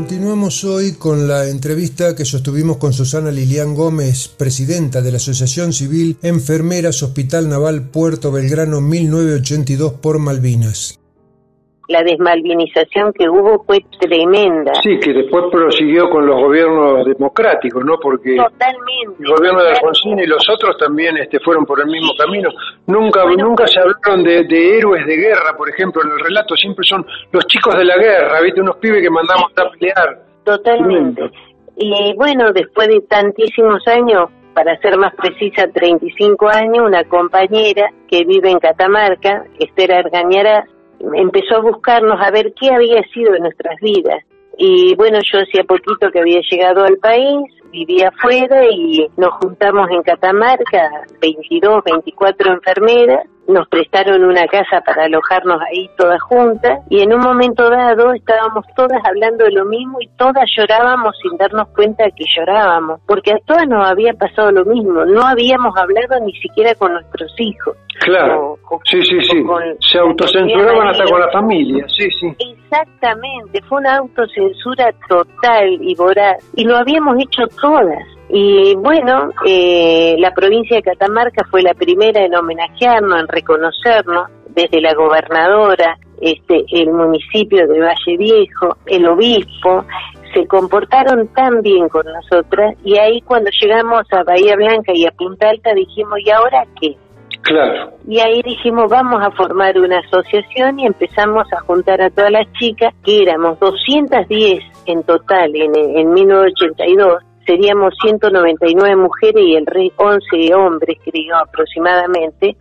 Continuamos hoy con la entrevista que sostuvimos con Susana Lilian Gómez, presidenta de la Asociación Civil Enfermeras Hospital Naval Puerto Belgrano 1982 por Malvinas la desmalvinización que hubo fue tremenda. Sí, que después prosiguió con los gobiernos democráticos, ¿no? Porque el gobierno de Alfonsín y los otros también este, fueron por el mismo camino. Nunca nunca se hablaron de, héroes de guerra, por ejemplo, en el relato siempre son los chicos de la guerra, ¿viste? Unos pibes que mandamos a pelear. Totalmente. Y bueno, después de tantísimos años, para ser más precisa, 35 años, una compañera que vive en Catamarca, Esther Argañara, empezó a buscarnos a ver qué había sido de nuestras vidas. Y bueno, yo hacía poquito que había llegado al país, vivía afuera y nos juntamos en Catamarca, 22, 24 enfermeras, nos prestaron una casa para alojarnos ahí todas juntas y en un momento dado estábamos todas hablando de lo mismo y todas llorábamos sin darnos cuenta de que llorábamos, porque a todas nos había pasado lo mismo, no habíamos hablado ni siquiera con nuestros hijos. Claro, sí, sí, sí, se autocensuraban hasta con la familia, sí, sí. Exactamente, fue una autocensura total y voraz y lo habíamos hecho todas. Y bueno, eh, la provincia de Catamarca fue la primera en homenajearnos, en reconocernos, desde la gobernadora, este, el municipio de Valle Viejo, el obispo, se comportaron tan bien con nosotras y ahí cuando llegamos a Bahía Blanca y a Punta Alta dijimos, ¿y ahora qué? Claro. Y ahí dijimos, vamos a formar una asociación y empezamos a juntar a todas las chicas, que éramos 210 en total en, en 1982, seríamos 199 mujeres y el rey 11 hombres, creo, aproximadamente.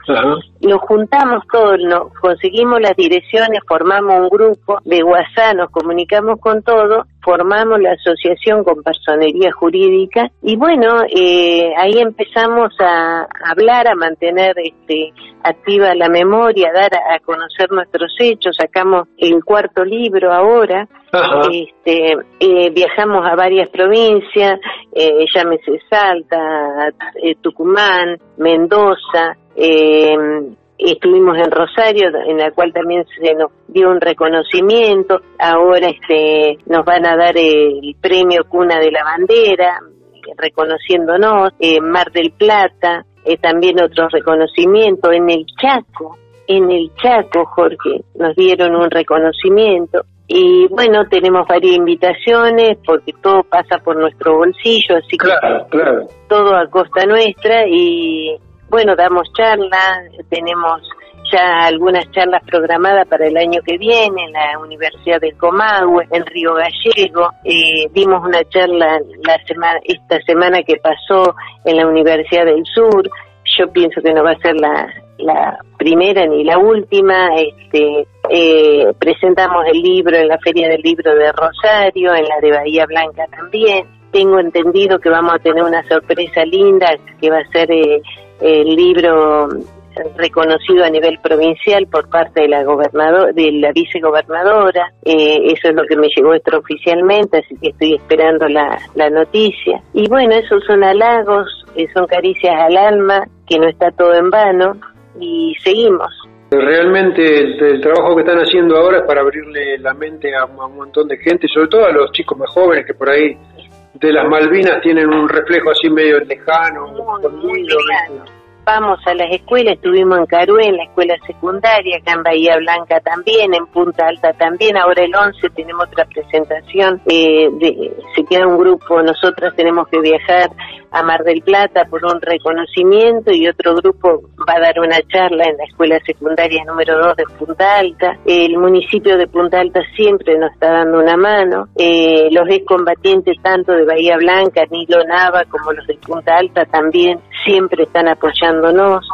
Nos juntamos todos, nos conseguimos las direcciones, formamos un grupo de WhatsApp, nos comunicamos con todos, formamos la asociación con personería jurídica y bueno, eh, ahí empezamos a hablar, a mantener este, activa la memoria, a dar a, conocer nuestros hechos, sacamos el cuarto libro ahora, este, eh, viajamos a varias provincias, eh, llámese Salta, eh, Tucumán, Mendoza, eh, estuvimos en Rosario, en la cual también se nos dio un reconocimiento, ahora este, nos van a dar el premio Cuna de la Bandera, reconociéndonos, en Mar del Plata, eh, también otro reconocimiento en el Chaco, en el Chaco, Jorge, nos dieron un reconocimiento. Y bueno, tenemos varias invitaciones porque todo pasa por nuestro bolsillo, así que todo a costa nuestra y bueno, damos charlas, tenemos ya algunas charlas programadas para el año que viene en la Universidad del Comahue, en Río Gallego. Eh, dimos una charla la semana, esta semana que pasó en la Universidad del Sur. Yo pienso que no va a ser la, la primera ni la última. Este, eh, presentamos el libro en la Feria del Libro de Rosario, en la de Bahía Blanca también. Tengo entendido que vamos a tener una sorpresa linda que va a ser eh, el libro reconocido a nivel provincial por parte de la gobernador, de la vicegobernadora. Eh, eso es lo que me llegó extraoficialmente, así que estoy esperando la, la noticia. Y bueno, esos son halagos, eh, son caricias al alma, que no está todo en vano y seguimos. Realmente el, trabajo que están haciendo ahora es para abrirle la mente a, un montón de gente, sobre todo a los chicos más jóvenes que por ahí de las Malvinas tienen un reflejo así medio lejano, muy, vamos a las escuelas, estuvimos en Carué, en la escuela secundaria, acá en Bahía Blanca también, en Punta Alta también, ahora el 11 tenemos otra presentación, eh, de, se queda un grupo, nosotras tenemos que viajar a Mar del Plata por un reconocimiento y otro grupo va a dar una charla en la escuela secundaria número 2 de Punta Alta. El municipio de Punta Alta siempre nos está dando una mano. Eh, los excombatientes tanto de Bahía Blanca, Nilo Nava, como los de Punta Alta también siempre están apoyándonos.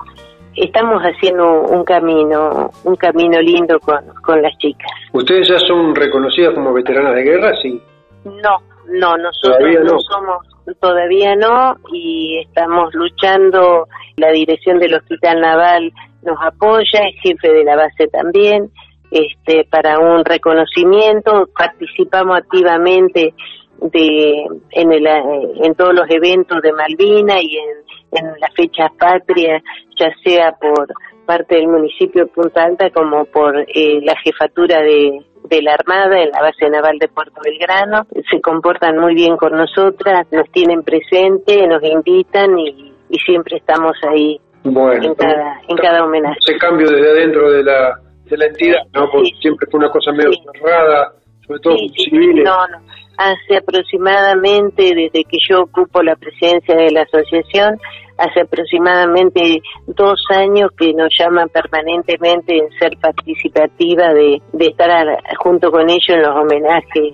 Estamos haciendo un camino, un camino lindo con, con las chicas. ¿Ustedes ya son reconocidas como veteranas de guerra? Sí. No, no, nosotros no somos todavía no y estamos luchando. La dirección del Hospital Naval nos apoya, el jefe de la base también, este, para un reconocimiento. Participamos activamente de, en, el, en todos los eventos de Malvina y en, en las fechas patrias, ya sea por parte del municipio de Punta Alta como por eh, la jefatura de, de la Armada en la base naval de Puerto Belgrano. Se comportan muy bien con nosotras, nos tienen presente, nos invitan y, siempre estamos ahí en, cada, en cada homenaje. Ese cambio desde adentro de la, de la entidad, ¿no? Porque siempre fue una cosa medio cerrada, sobre todo civiles. No, no. Hace aproximadamente, desde que yo ocupo la presidencia de la asociación, hace aproximadamente dos años que nos llaman permanentemente en ser participativa de, estar junto con ellos en los homenajes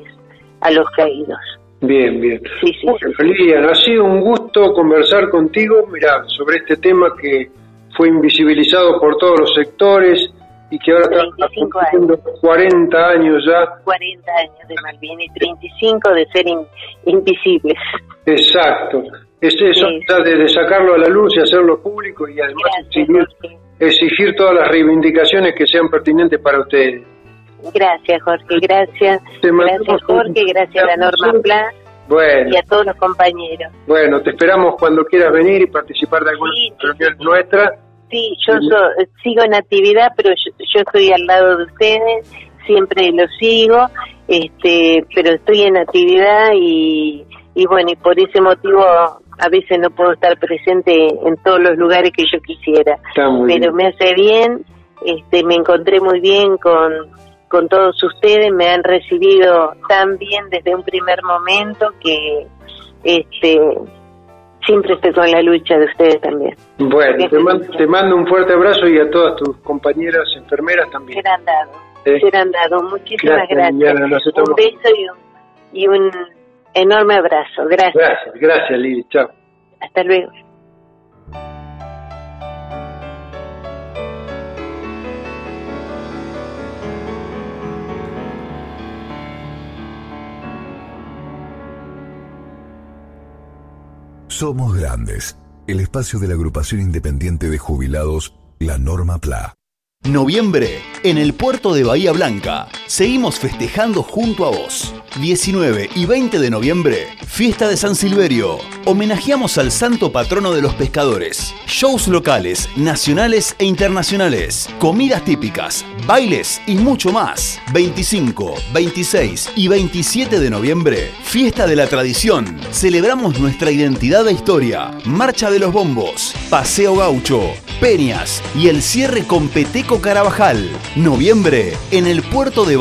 a los caídos. Bien, bien. Sí, sí, ha sido un gusto conversar contigo, mira, sobre este tema que fue invisibilizado por todos los sectores y que ahora está cumpliendo 40 años ya. 40 años de Malvinas y 35 de ser invisibles. Exacto. Es eso, de, sacarlo a la luz y hacerlo público y además exigir, todas las reivindicaciones que sean pertinentes para ustedes. Gracias, Jorge, gracias. gracias, Jorge, gracias a la Norma Plan y a todos los compañeros. Bueno, te esperamos cuando quieras venir y participar de alguna reunión nuestra. Sí, yo sigo en actividad, pero yo, estoy al lado de ustedes, siempre lo sigo, este, pero estoy en actividad y, y bueno, y por ese motivo a veces no puedo estar presente en todos los lugares que yo quisiera, pero me hace bien, este, me encontré muy bien con, con todos ustedes, me han recibido tan bien desde un primer momento que este siempre estoy con la lucha de ustedes también. Bueno, te, mando, un fuerte abrazo y a todas tus compañeras enfermeras también. Serán dado, ¿Eh? serán dado. Muchísimas gracias. un beso y un, y un Enorme abrazo, gracias. Gracias, gracias Lili, chao. Hasta luego. Somos Grandes, el espacio de la agrupación independiente de jubilados, la Norma PLA. Noviembre, en el puerto de Bahía Blanca. Seguimos festejando junto a vos. 19 y 20 de noviembre, fiesta de San Silverio. Homenajeamos al santo patrono de los pescadores. Shows locales, nacionales e internacionales. Comidas típicas, bailes y mucho más. 25, 26 y 27 de noviembre, fiesta de la tradición. Celebramos nuestra identidad e historia. Marcha de los bombos, paseo gaucho, peñas y el cierre con Peteco Carabajal. Noviembre, en el puerto de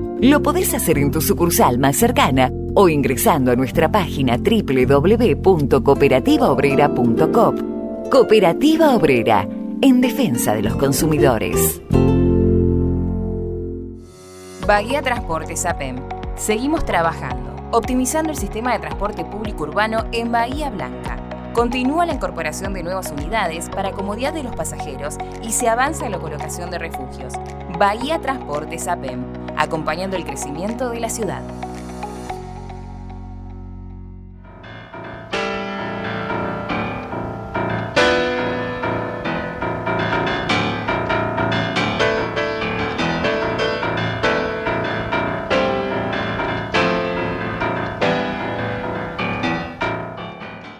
Lo podés hacer en tu sucursal más cercana o ingresando a nuestra página www.cooperativaobrera.com. Cooperativa Obrera, en defensa de los consumidores. Bahía Transportes APEM. Seguimos trabajando, optimizando el sistema de transporte público urbano en Bahía Blanca. Continúa la incorporación de nuevas unidades para comodidad de los pasajeros y se avanza en la colocación de refugios. Bahía Transportes APEM, acompañando el crecimiento de la ciudad.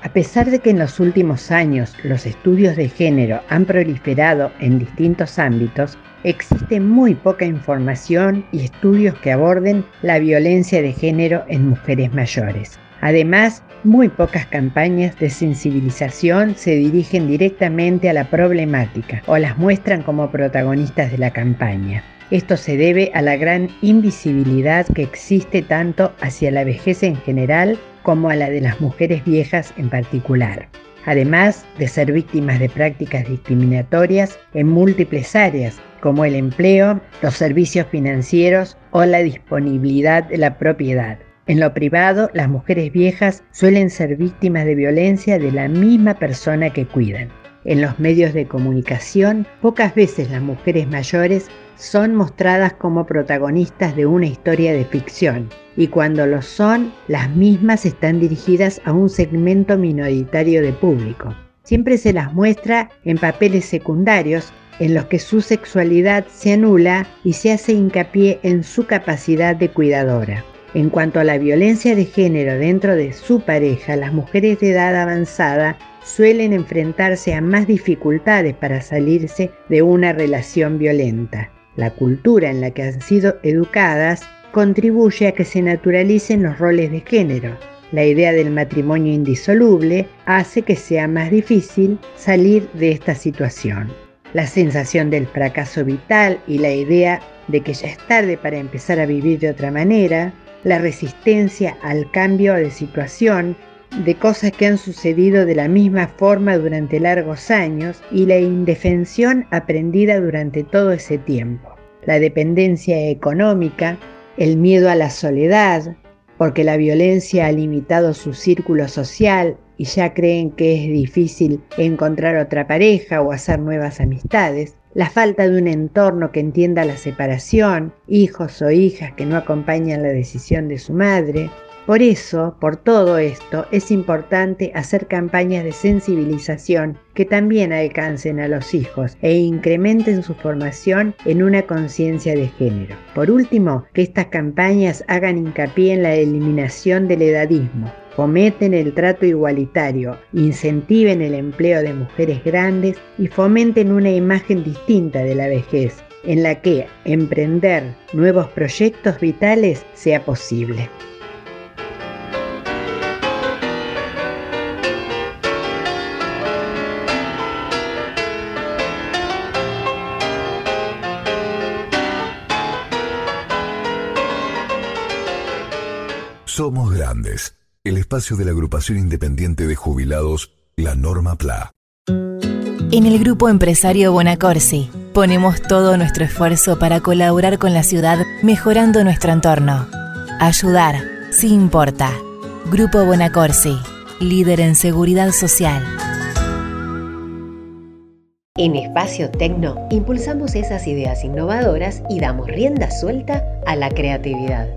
A pesar de que en los últimos años los estudios de género han proliferado en distintos ámbitos, existe muy poca información y estudios que aborden la violencia de género en mujeres mayores. Además, muy pocas campañas de sensibilización se dirigen directamente a la problemática o las muestran como protagonistas de la campaña. Esto se debe a la gran invisibilidad que existe tanto hacia la vejez en general como a la de las mujeres viejas en particular, además de ser víctimas de prácticas discriminatorias en múltiples áreas, como el empleo, los servicios financieros o la disponibilidad de la propiedad. En lo privado, las mujeres viejas suelen ser víctimas de violencia de la misma persona que cuidan. En los medios de comunicación, pocas veces las mujeres mayores son mostradas como protagonistas de una historia de ficción, y cuando lo son, las mismas están dirigidas a un segmento minoritario de público. Siempre se las muestra en papeles secundarios en los que su sexualidad se anula y se hace hincapié en su capacidad de cuidadora. En cuanto a la violencia de género dentro de su pareja, las mujeres de edad avanzada suelen enfrentarse a más dificultades para salirse de una relación violenta. La cultura en la que han sido educadas contribuye a que se naturalicen los roles de género. La idea del matrimonio indisoluble hace que sea más difícil salir de esta situación. La sensación del fracaso vital y la idea de que ya es tarde para empezar a vivir de otra manera, la resistencia al cambio de situación, de cosas que han sucedido de la misma forma durante largos años y la indefensión aprendida durante todo ese tiempo. La dependencia económica, el miedo a la soledad, porque la violencia ha limitado su círculo social y ya creen que es difícil encontrar otra pareja o hacer nuevas amistades, la falta de un entorno que entienda la separación, hijos o hijas que no acompañan la decisión de su madre, por eso, por todo esto, es importante hacer campañas de sensibilización que también alcancen a los hijos e incrementen su formación en una conciencia de género. Por último, que estas campañas hagan hincapié en la eliminación del edadismo, fomenten el trato igualitario, incentiven el empleo de mujeres grandes y fomenten una imagen distinta de la vejez, en la que emprender nuevos proyectos vitales sea posible. Espacio de la agrupación independiente de jubilados, la Norma PLA. En el grupo empresario Bonacorsi ponemos todo nuestro esfuerzo para colaborar con la ciudad mejorando nuestro entorno. Ayudar, sí importa. Grupo Bonacorsi, líder en seguridad social. En Espacio Tecno impulsamos esas ideas innovadoras y damos rienda suelta a la creatividad.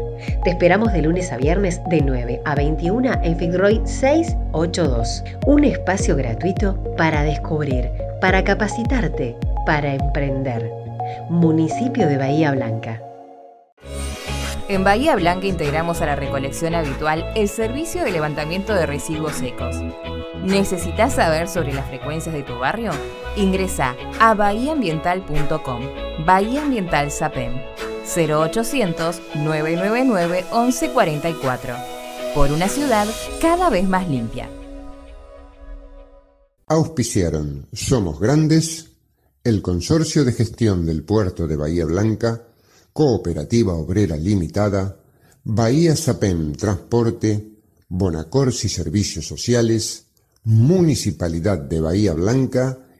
Te esperamos de lunes a viernes de 9 a 21 en Fitzroy 682. Un espacio gratuito para descubrir, para capacitarte, para emprender. Municipio de Bahía Blanca. En Bahía Blanca integramos a la recolección habitual el servicio de levantamiento de residuos secos. ¿Necesitas saber sobre las frecuencias de tu barrio? Ingresa a bahiaambiental.com. Bahía Ambiental SAPEM 0800-999-1144. Por una ciudad cada vez más limpia. Auspiciaron Somos Grandes, el Consorcio de Gestión del Puerto de Bahía Blanca, Cooperativa Obrera Limitada, Bahía Sapem Transporte, Bonacorsi Servicios Sociales, Municipalidad de Bahía Blanca